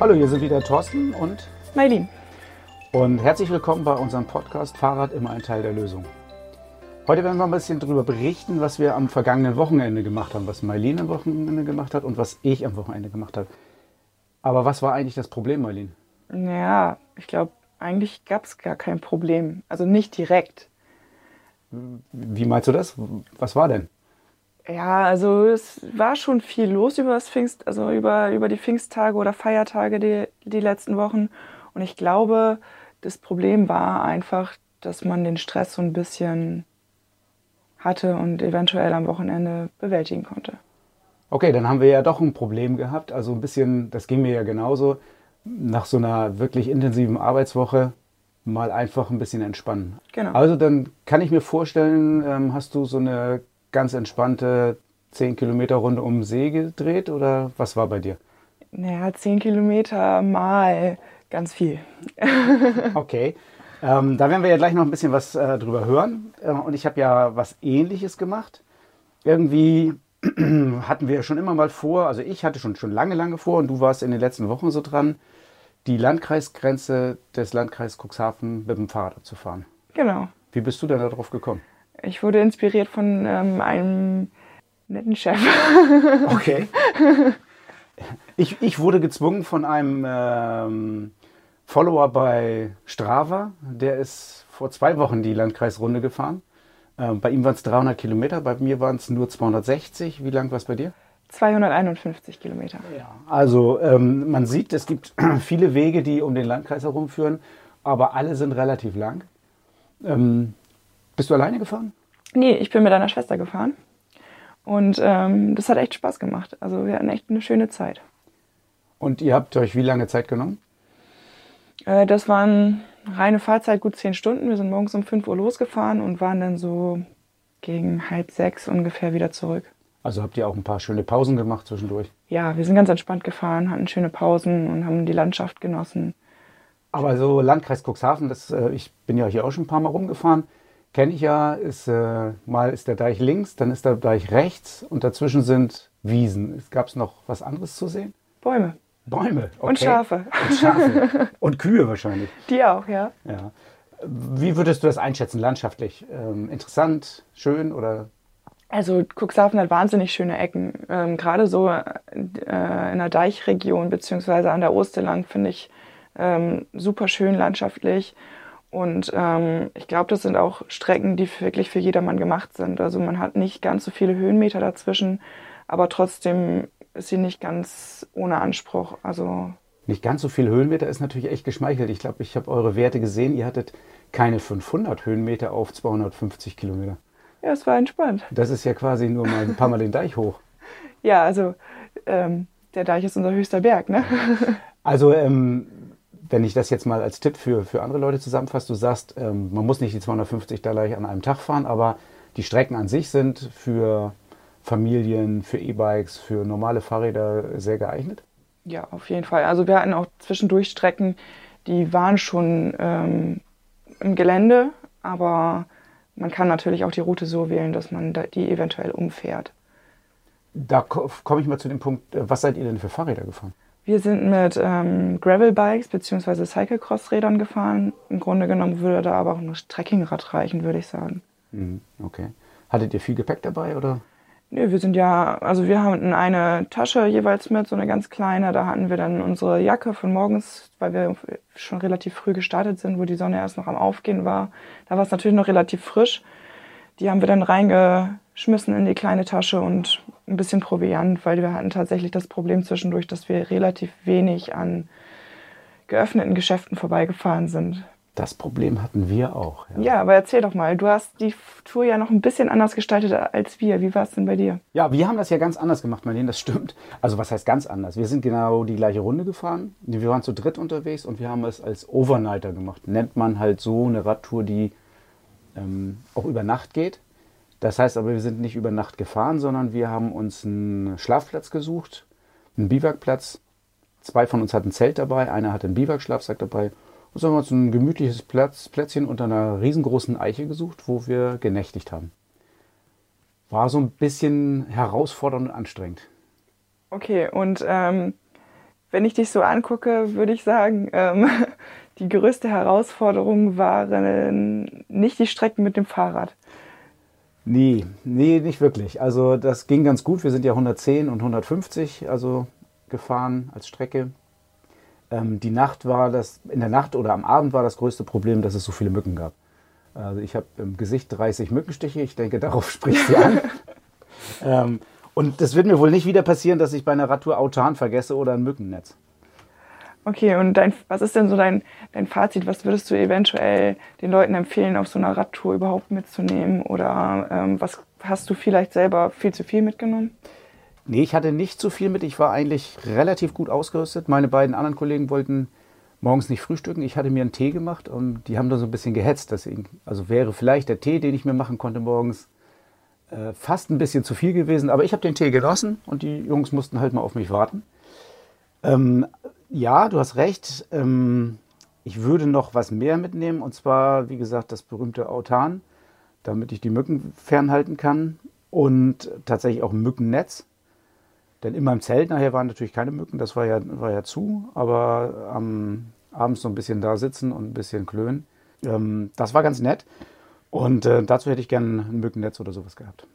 Hallo, hier sind wieder Thorsten und Mailin. Und herzlich willkommen bei unserem Podcast Fahrrad immer ein Teil der Lösung. Heute werden wir ein bisschen darüber berichten, was wir am vergangenen Wochenende gemacht haben, was Mailin am Wochenende gemacht hat und was ich am Wochenende gemacht habe. Aber was war eigentlich das Problem, Mailin? Naja, ich glaube, eigentlich gab es gar kein Problem. Also nicht direkt. Wie meinst du das? Was war denn? Ja, also es war schon viel los über das Pfingst, also über, über die Pfingsttage oder Feiertage die, die letzten Wochen. Und ich glaube, das Problem war einfach, dass man den Stress so ein bisschen hatte und eventuell am Wochenende bewältigen konnte. Okay, dann haben wir ja doch ein Problem gehabt. Also ein bisschen, das ging mir ja genauso, nach so einer wirklich intensiven Arbeitswoche mal einfach ein bisschen entspannen. Genau. Also dann kann ich mir vorstellen, ähm, hast du so eine ganz entspannte 10 Kilometer Runde um den See gedreht oder was war bei dir? Naja, 10 Kilometer mal ganz viel. okay. Ähm, da werden wir ja gleich noch ein bisschen was äh, drüber hören. Äh, und ich habe ja was ähnliches gemacht. Irgendwie hatten wir schon immer mal vor, also ich hatte schon, schon lange, lange vor und du warst in den letzten Wochen so dran, die Landkreisgrenze des Landkreises Cuxhaven mit dem Fahrrad zu fahren. Genau. Wie bist du denn darauf gekommen? Ich wurde inspiriert von ähm, einem netten Chef. Okay. Ich, ich wurde gezwungen von einem ähm, Follower bei Strava. Der ist vor zwei Wochen die Landkreisrunde gefahren. Ähm, bei ihm waren es 300 Kilometer, bei mir waren es nur 260. Wie lang war es bei dir? 251 Kilometer. Ja, also ähm, man sieht, es gibt viele Wege, die um den Landkreis herumführen, aber alle sind relativ lang. Ähm, bist du alleine gefahren? Nee, ich bin mit deiner Schwester gefahren. Und ähm, das hat echt Spaß gemacht. Also wir hatten echt eine schöne Zeit. Und ihr habt euch wie lange Zeit genommen? Äh, das waren reine Fahrzeit, gut zehn Stunden. Wir sind morgens um 5 Uhr losgefahren und waren dann so gegen halb sechs ungefähr wieder zurück. Also habt ihr auch ein paar schöne Pausen gemacht zwischendurch? Ja, wir sind ganz entspannt gefahren, hatten schöne Pausen und haben die Landschaft genossen. Aber so Landkreis Cuxhaven, das, äh, ich bin ja hier auch schon ein paar Mal rumgefahren, kenne ich ja, ist, äh, mal ist der Deich links, dann ist der Deich rechts und dazwischen sind Wiesen. Gab es noch was anderes zu sehen? Bäume. Bäume. Okay. Und Schafe. Und Schafe. Und Kühe wahrscheinlich. Die auch, ja. Ja. Wie würdest du das einschätzen, landschaftlich? Ähm, interessant, schön oder? Also Cuxhaven hat wahnsinnig schöne Ecken. Ähm, Gerade so äh, in der Deichregion beziehungsweise an der Osterlang finde ich ähm, super schön landschaftlich. Und ähm, ich glaube, das sind auch Strecken, die wirklich für jedermann gemacht sind. Also man hat nicht ganz so viele Höhenmeter dazwischen, aber trotzdem ist sie nicht ganz ohne Anspruch. Also nicht ganz so viel Höhenmeter ist natürlich echt geschmeichelt. Ich glaube, ich habe eure Werte gesehen. Ihr hattet keine 500 Höhenmeter auf 250 Kilometer. Ja, es war entspannt. Das ist ja quasi nur mal ein paar Mal den Deich hoch. Ja, also ähm, der Deich ist unser höchster Berg, ne? Also ähm, wenn ich das jetzt mal als Tipp für, für andere Leute zusammenfasse, du sagst, ähm, man muss nicht die 250 da gleich an einem Tag fahren, aber die Strecken an sich sind für Familien, für E-Bikes, für normale Fahrräder sehr geeignet? Ja, auf jeden Fall. Also wir hatten auch zwischendurch Strecken, die waren schon ähm, im Gelände, aber man kann natürlich auch die Route so wählen, dass man die eventuell umfährt. Da komme ich mal zu dem Punkt, äh, was seid ihr denn für Fahrräder gefahren? Wir sind mit ähm, Gravel-Bikes bzw. Cyclecross-Rädern gefahren. Im Grunde genommen würde da aber auch ein Trekkingrad reichen, würde ich sagen. Mhm, okay. Hattet ihr viel Gepäck dabei oder? Nö, wir sind ja, also wir hatten eine Tasche jeweils mit, so eine ganz kleine. Da hatten wir dann unsere Jacke von morgens, weil wir schon relativ früh gestartet sind, wo die Sonne erst noch am Aufgehen war. Da war es natürlich noch relativ frisch. Die haben wir dann reingeschmissen in die kleine Tasche und ein bisschen Proviant, weil wir hatten tatsächlich das Problem zwischendurch, dass wir relativ wenig an geöffneten Geschäften vorbeigefahren sind. Das Problem hatten wir auch. Ja. ja. aber erzähl doch mal. Du hast die Tour ja noch ein bisschen anders gestaltet als wir. Wie war es denn bei dir? Ja, wir haben das ja ganz anders gemacht, Marlene, das stimmt. Also was heißt ganz anders? Wir sind genau die gleiche Runde gefahren. Wir waren zu dritt unterwegs und wir haben es als Overnighter gemacht. Nennt man halt so eine Radtour, die ähm, auch über Nacht geht. Das heißt aber, wir sind nicht über Nacht gefahren, sondern wir haben uns einen Schlafplatz gesucht, einen Biwakplatz. Zwei von uns hatten ein Zelt dabei, einer hatte einen Biwakschlafsack dabei. Und so haben wir uns ein gemütliches Platz, Plätzchen unter einer riesengroßen Eiche gesucht, wo wir genächtigt haben. War so ein bisschen herausfordernd und anstrengend. Okay, und ähm, wenn ich dich so angucke, würde ich sagen, ähm, die größte Herausforderung waren nicht die Strecken mit dem Fahrrad. Nee, nee, nicht wirklich. Also das ging ganz gut. Wir sind ja 110 und 150 also gefahren als Strecke. Ähm, die Nacht war das, in der Nacht oder am Abend war das größte Problem, dass es so viele Mücken gab. Also ich habe im Gesicht 30 Mückenstiche. Ich denke, darauf spricht sie an. ähm, und das wird mir wohl nicht wieder passieren, dass ich bei einer Radtour Autan vergesse oder ein Mückennetz. Okay, und dein, was ist denn so dein, dein Fazit? Was würdest du eventuell den Leuten empfehlen, auf so einer Radtour überhaupt mitzunehmen? Oder ähm, was hast du vielleicht selber viel zu viel mitgenommen? Nee, ich hatte nicht zu viel mit. Ich war eigentlich relativ gut ausgerüstet. Meine beiden anderen Kollegen wollten morgens nicht frühstücken. Ich hatte mir einen Tee gemacht und die haben da so ein bisschen gehetzt. Deswegen, also wäre vielleicht der Tee, den ich mir machen konnte morgens, äh, fast ein bisschen zu viel gewesen. Aber ich habe den Tee genossen und die Jungs mussten halt mal auf mich warten. Ähm, ja, du hast recht. Ähm, ich würde noch was mehr mitnehmen und zwar, wie gesagt, das berühmte Autan, damit ich die Mücken fernhalten kann und tatsächlich auch ein Mückennetz. Denn in meinem Zelt nachher waren natürlich keine Mücken, das war ja, war ja zu, aber am abends so ein bisschen da sitzen und ein bisschen klönen. Ähm, das war ganz nett. Und äh, dazu hätte ich gerne ein Mückennetz oder sowas gehabt.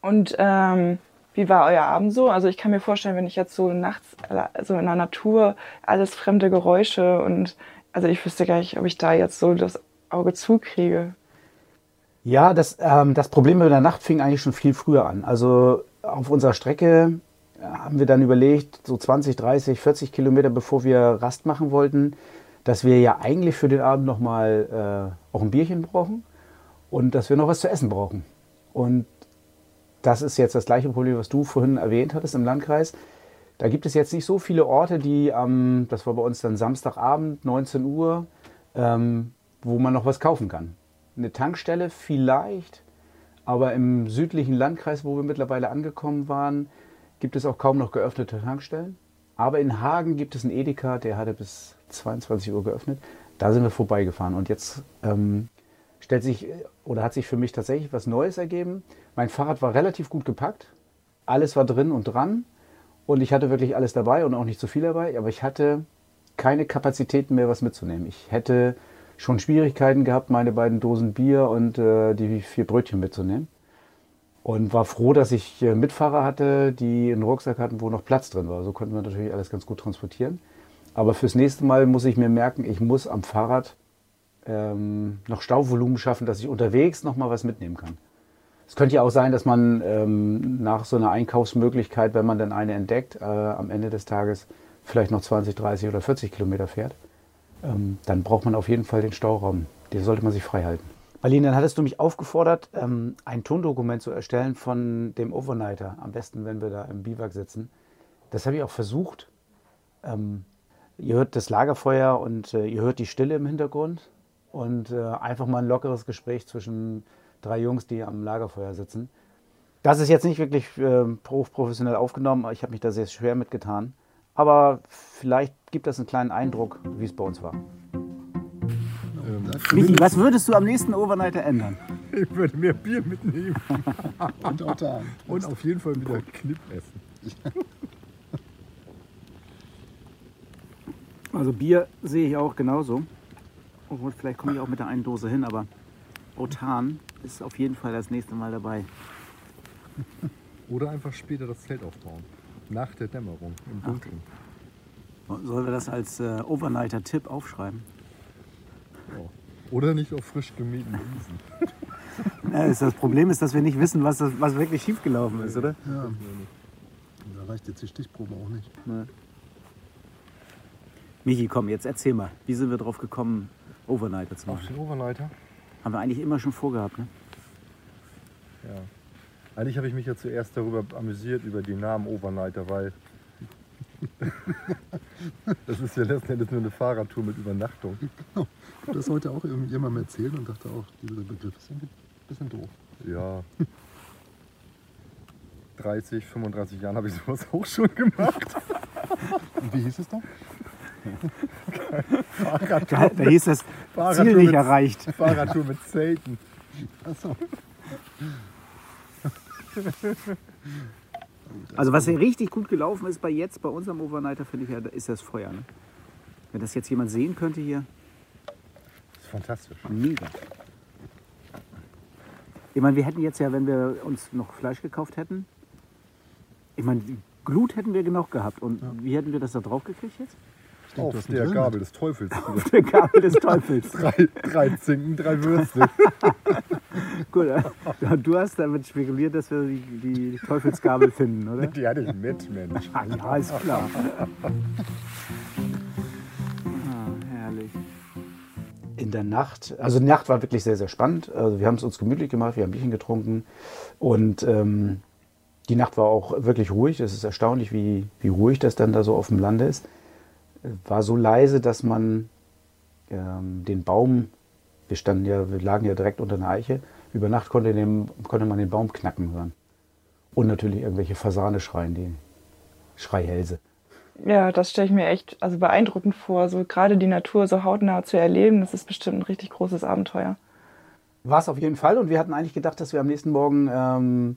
Und ähm, wie war euer Abend so? Also ich kann mir vorstellen, wenn ich jetzt so nachts, so in der Natur, alles fremde Geräusche und also ich wüsste gar nicht, ob ich da jetzt so das Auge zukriege. Ja, das, ähm, das Problem mit der Nacht fing eigentlich schon viel früher an. Also auf unserer Strecke haben wir dann überlegt, so 20, 30, 40 Kilometer bevor wir Rast machen wollten, dass wir ja eigentlich für den Abend nochmal äh, auch ein Bierchen brauchen und dass wir noch was zu essen brauchen. Und das ist jetzt das gleiche Problem, was du vorhin erwähnt hattest im Landkreis. Da gibt es jetzt nicht so viele Orte, die am, das war bei uns dann Samstagabend, 19 Uhr, ähm, wo man noch was kaufen kann. Eine Tankstelle vielleicht, aber im südlichen Landkreis, wo wir mittlerweile angekommen waren, gibt es auch kaum noch geöffnete Tankstellen. Aber in Hagen gibt es einen Edeka, der hatte bis 22 Uhr geöffnet. Da sind wir vorbeigefahren. Und jetzt ähm, stellt sich oder hat sich für mich tatsächlich was Neues ergeben. Mein Fahrrad war relativ gut gepackt. Alles war drin und dran. Und ich hatte wirklich alles dabei und auch nicht zu viel dabei. Aber ich hatte keine Kapazitäten mehr, was mitzunehmen. Ich hätte schon Schwierigkeiten gehabt, meine beiden Dosen Bier und äh, die vier Brötchen mitzunehmen. Und war froh, dass ich äh, Mitfahrer hatte, die einen Rucksack hatten, wo noch Platz drin war. So konnten wir natürlich alles ganz gut transportieren. Aber fürs nächste Mal muss ich mir merken, ich muss am Fahrrad ähm, noch Stauvolumen schaffen, dass ich unterwegs noch mal was mitnehmen kann. Es könnte ja auch sein, dass man ähm, nach so einer Einkaufsmöglichkeit, wenn man dann eine entdeckt, äh, am Ende des Tages vielleicht noch 20, 30 oder 40 Kilometer fährt. Ähm, dann braucht man auf jeden Fall den Stauraum. Den sollte man sich frei halten. Marlene, dann hattest du mich aufgefordert, ähm, ein Tondokument zu erstellen von dem Overnighter. Am besten, wenn wir da im Biwak sitzen. Das habe ich auch versucht. Ähm, ihr hört das Lagerfeuer und äh, ihr hört die Stille im Hintergrund und äh, einfach mal ein lockeres Gespräch zwischen drei Jungs, die am Lagerfeuer sitzen. Das ist jetzt nicht wirklich äh, professionell aufgenommen, ich habe mich da sehr schwer mitgetan. Aber vielleicht gibt das einen kleinen Eindruck, wie es bei uns war. Ähm, Michi, was würdest du am nächsten Overnighter ändern? Ich würde mehr Bier mitnehmen. Und da. Und auf jeden Fall wieder Knipp essen. Also Bier sehe ich auch genauso. Obwohl, vielleicht komme ich auch mit der einen Dose hin, aber Otan ist auf jeden Fall das nächste Mal dabei. Oder einfach später das Zelt aufbauen. Nach der Dämmerung, im Dunkeln. Sollen wir das als äh, Overnighter-Tipp aufschreiben? Ja. Oder nicht auf frisch gemähten Wiesen. ja, das Problem ist, dass wir nicht wissen, was, das, was wirklich schiefgelaufen ist, oder? Ja. Da reicht jetzt die Stichprobe auch nicht. Nee. Michi, komm, jetzt erzähl mal. Wie sind wir drauf gekommen, Overnighter zu machen? Auf den Overnighter? Haben wir eigentlich immer schon vorgehabt, ne? Ja. Eigentlich habe ich mich ja zuerst darüber amüsiert, über den Namen Overnighter, weil das ist ja letzten Endes nur eine Fahrradtour mit Übernachtung. Genau. Ich habe das heute auch jemandem erzählt und dachte auch, dieser Begriff ist ein bisschen doof. Ja. 30, 35 Jahren habe ich sowas auch schon gemacht. Und wie hieß es dann? Fahrradtour da hieß es Ziel nicht mit, erreicht. Fahrradtour mit Zelten. Achso. Also was ja richtig gut gelaufen ist bei jetzt, bei unserem Overnighter, finde ich ja, ist das Feuer. Ne? Wenn das jetzt jemand sehen könnte hier, Das ist fantastisch. mega. Ich meine, wir hätten jetzt ja, wenn wir uns noch Fleisch gekauft hätten, ich meine, Glut hätten wir genug gehabt. Und wie hätten wir das da drauf gekriegt jetzt? Auf der Grill Gabel des Teufels. Auf der Gabel des Teufels. drei, drei Zinken, drei Würste. Gut, äh, du hast damit spekuliert, dass wir die, die Teufelsgabel finden, oder? Die hatte ich mit, Mensch. Ah, ja, ist klar. Ah, herrlich. In der Nacht, also die Nacht war wirklich sehr, sehr spannend. Also wir haben es uns gemütlich gemacht, wir haben Bierchen getrunken und ähm, die Nacht war auch wirklich ruhig. Es ist erstaunlich, wie, wie ruhig das dann da so auf dem Lande ist. War so leise, dass man ähm, den Baum, wir standen ja, wir lagen ja direkt unter einer Eiche, über Nacht konnte, den, konnte man den Baum knacken hören. Und natürlich irgendwelche Fasane schreien, die Schreihälse. Ja, das stelle ich mir echt also beeindruckend vor. So gerade die Natur so hautnah zu erleben, das ist bestimmt ein richtig großes Abenteuer. War es auf jeden Fall und wir hatten eigentlich gedacht, dass wir am nächsten Morgen ähm,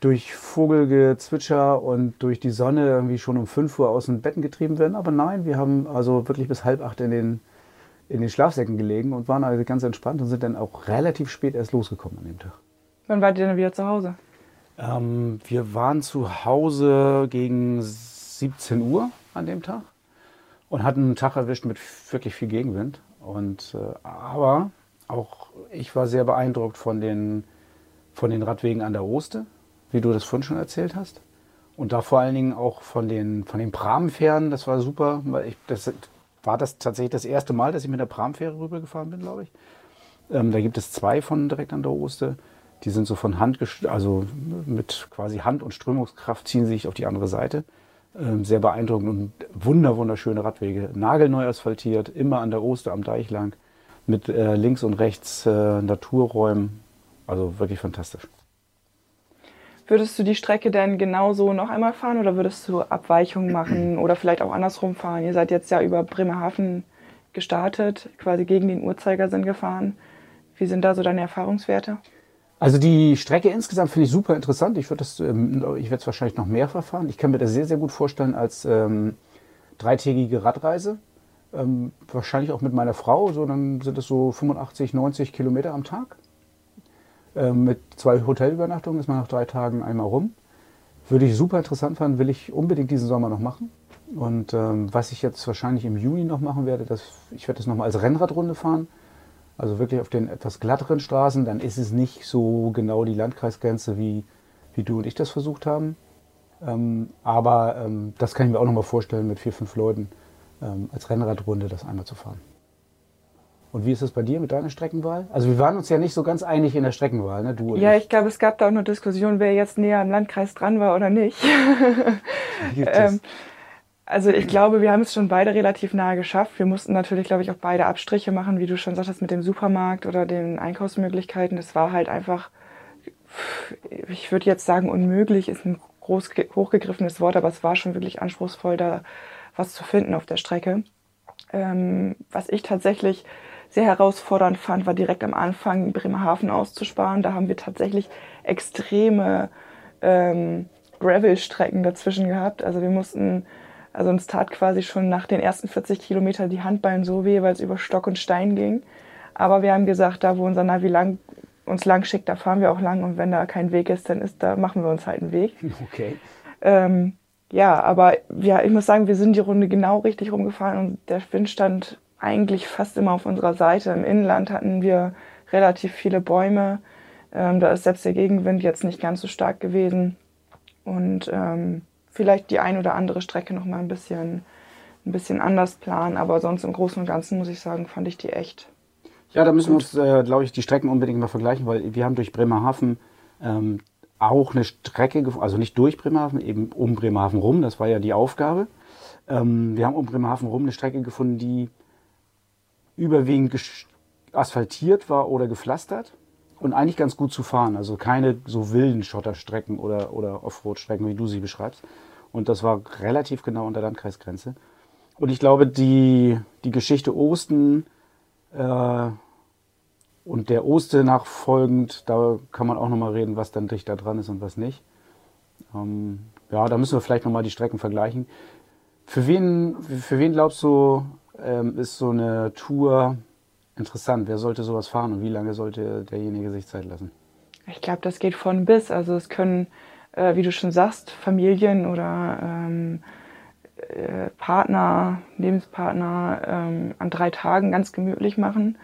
durch Vogelgezwitscher und durch die Sonne irgendwie schon um 5 Uhr aus den Betten getrieben werden. Aber nein, wir haben also wirklich bis halb acht in den, in den Schlafsäcken gelegen und waren also ganz entspannt und sind dann auch relativ spät erst losgekommen an dem Tag. Wann wart ihr denn wieder zu Hause? Ähm, wir waren zu Hause gegen 17 Uhr an dem Tag und hatten einen Tag erwischt mit wirklich viel Gegenwind. Und, äh, aber auch ich war sehr beeindruckt von den, von den Radwegen an der Oste, wie du das vorhin schon erzählt hast. Und da vor allen Dingen auch von den, von den Pramfähren, das war super, weil ich, das war das tatsächlich das erste Mal, dass ich mit der Pramfähre rübergefahren bin, glaube ich. Ähm, da gibt es zwei von direkt an der Oste. Die sind so von Hand, also mit quasi Hand- und Strömungskraft ziehen sie sich auf die andere Seite. Ähm, sehr beeindruckend und wunder, wunderschöne Radwege. Nagelneu asphaltiert, immer an der Oste am Deich lang. Mit äh, links und rechts äh, Naturräumen. Also wirklich fantastisch. Würdest du die Strecke denn genauso noch einmal fahren oder würdest du Abweichungen machen oder vielleicht auch andersrum fahren? Ihr seid jetzt ja über Bremerhaven gestartet, quasi gegen den Uhrzeigersinn gefahren. Wie sind da so deine Erfahrungswerte? Also die Strecke insgesamt finde ich super interessant. Ich würde das, ähm, ich werde es wahrscheinlich noch mehr verfahren. Ich kann mir das sehr, sehr gut vorstellen als ähm, dreitägige Radreise. Ähm, wahrscheinlich auch mit meiner Frau. So, dann sind es so 85, 90 Kilometer am Tag. Ähm, mit zwei Hotelübernachtungen ist man nach drei Tagen einmal rum. Würde ich super interessant fanden, will ich unbedingt diesen Sommer noch machen. Und ähm, was ich jetzt wahrscheinlich im Juni noch machen werde, das, ich werde das nochmal als Rennradrunde fahren. Also wirklich auf den etwas glatteren Straßen, dann ist es nicht so genau die Landkreisgrenze, wie, wie du und ich das versucht haben. Ähm, aber ähm, das kann ich mir auch nochmal vorstellen, mit vier, fünf Leuten ähm, als Rennradrunde das einmal zu fahren. Und wie ist es bei dir mit deiner Streckenwahl? Also wir waren uns ja nicht so ganz einig in der Streckenwahl, ne? Du und Ja, ich. ich glaube, es gab da auch eine Diskussion, wer jetzt näher am Landkreis dran war oder nicht. Ähm, also ich glaube, wir haben es schon beide relativ nahe geschafft. Wir mussten natürlich, glaube ich, auch beide Abstriche machen, wie du schon sagtest, mit dem Supermarkt oder den Einkaufsmöglichkeiten. Es war halt einfach, ich würde jetzt sagen, unmöglich ist ein groß hochgegriffenes Wort, aber es war schon wirklich anspruchsvoll, da was zu finden auf der Strecke. Ähm, was ich tatsächlich sehr herausfordernd fand, war direkt am Anfang Bremerhaven auszusparen. Da haben wir tatsächlich extreme ähm, Gravel-Strecken dazwischen gehabt. Also wir mussten, also uns tat quasi schon nach den ersten 40 Kilometern die Handballen so weh, weil es über Stock und Stein ging. Aber wir haben gesagt, da wo unser Navi lang, uns lang schickt, da fahren wir auch lang. Und wenn da kein Weg ist, dann ist, da machen wir uns halt einen Weg. Okay. Ähm, ja, aber ja, ich muss sagen, wir sind die Runde genau richtig rumgefahren und der Wind stand eigentlich fast immer auf unserer Seite. Im Inland hatten wir relativ viele Bäume. Ähm, da ist selbst der Gegenwind jetzt nicht ganz so stark gewesen. Und ähm, vielleicht die ein oder andere Strecke noch mal ein bisschen, ein bisschen anders planen. Aber sonst im Großen und Ganzen muss ich sagen, fand ich die echt. Ja, da müssen wir uns, äh, glaube ich, die Strecken unbedingt mal vergleichen, weil wir haben durch Bremerhaven ähm, auch eine Strecke gefunden, also nicht durch Bremerhaven, eben um Bremerhaven rum, das war ja die Aufgabe. Ähm, wir haben um Bremerhaven rum eine Strecke gefunden, die überwiegend asphaltiert war oder gepflastert und eigentlich ganz gut zu fahren. Also keine so wilden Schotterstrecken oder, oder Offroad-Strecken, wie du sie beschreibst. Und das war relativ genau an der Landkreisgrenze. Und ich glaube, die, die Geschichte Osten äh, und der Oste nachfolgend, da kann man auch nochmal reden, was dann dicht da dran ist und was nicht. Ähm, Ja, da müssen wir vielleicht nochmal die Strecken vergleichen. Für wen, für wen glaubst du, ähm, ist so eine Tour interessant? Wer sollte sowas fahren und wie lange sollte derjenige sich Zeit lassen? Ich glaube, das geht von bis. Also es können, äh, wie du schon sagst, Familien oder ähm, äh, Partner, Lebenspartner ähm, an drei Tagen ganz gemütlich machen.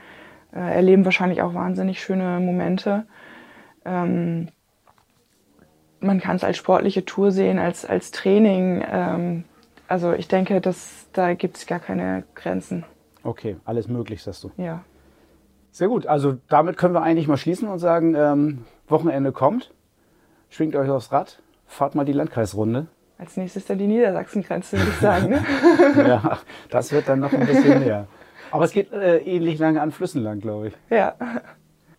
Äh, erleben wahrscheinlich auch wahnsinnig schöne Momente. Ähm, man kann es als sportliche Tour sehen, als, als Training. Also ich denke, dass, da gibt es gar keine Grenzen. Okay, alles möglich, sagst du. Ja. Sehr gut. Also damit können wir eigentlich mal schließen und sagen, ähm, Wochenende kommt. Schwingt euch aufs Rad, fahrt mal die Landkreisrunde. Als nächstes dann die Niedersachsengrenze, würde ich sagen. Ne? ja, das wird dann noch ein bisschen näher. Aber es geht äh, ähnlich lange an Flüssen lang, glaube ich. Ja.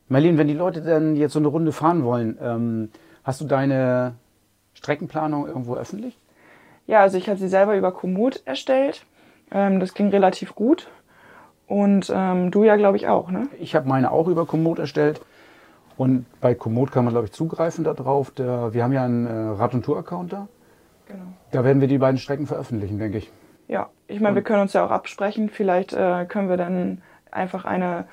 Marlene, wenn die Leute dann jetzt so eine Runde fahren wollen, ähm, hast du deine Streckenplanung irgendwo öffentlich? Ja, also ich habe sie selber über Komoot erstellt. Ähm, das ging relativ gut. Und ähm, du ja, glaube ich, auch, ne? Ich habe meine auch über Komoot erstellt. Und bei Komoot kann man, glaube ich, zugreifen darauf. Wir haben ja einen äh, Rad- und Tour-Account da. Genau. Da werden wir die beiden Strecken veröffentlichen, denke ich. Ja, ich meine, wir können uns ja auch absprechen. Vielleicht äh, können wir dann einfach eine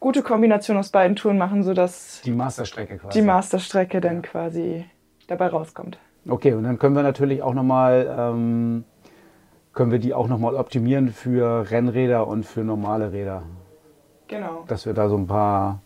gute Kombination aus beiden Touren machen, sodass Die Masterstrecke quasi. die Masterstrecke dann quasi dabei rauskommt. Okay, und dann können wir natürlich auch nochmal, ähm, können wir die auch nochmal optimieren für Rennräder und für normale Räder. Genau. Dass wir da so ein paar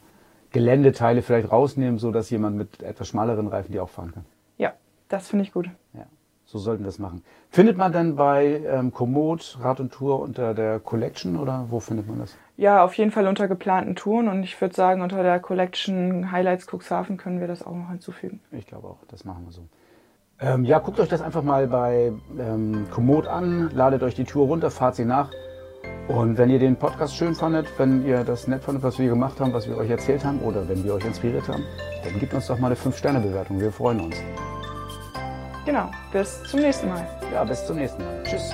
Geländeteile vielleicht rausnehmen, sodass jemand mit etwas schmaleren Reifen die auch fahren kann. Ja, das finde ich gut. Ja, so sollten wir das machen. Findet man dann bei ähm, Komoot Rad und Tour unter der Collection oder wo findet man das? Ja, auf jeden Fall unter geplanten Touren und ich würde sagen, unter der Collection Highlights Cuxhaven können wir das auch noch hinzufügen. Ich glaube auch, das machen wir so. Ähm, ja, guckt euch das einfach mal bei ähm, Komoot an, ladet euch die Tour runter, fahrt sie nach. Und wenn ihr den Podcast schön fandet, wenn ihr das nett fandet, was wir gemacht haben, was wir euch erzählt haben oder wenn wir euch inspiriert haben, dann gebt uns doch mal eine 5-Sterne-Bewertung. Wir freuen uns. Genau, bis zum nächsten Mal. Ja, bis zum nächsten Mal. Tschüss.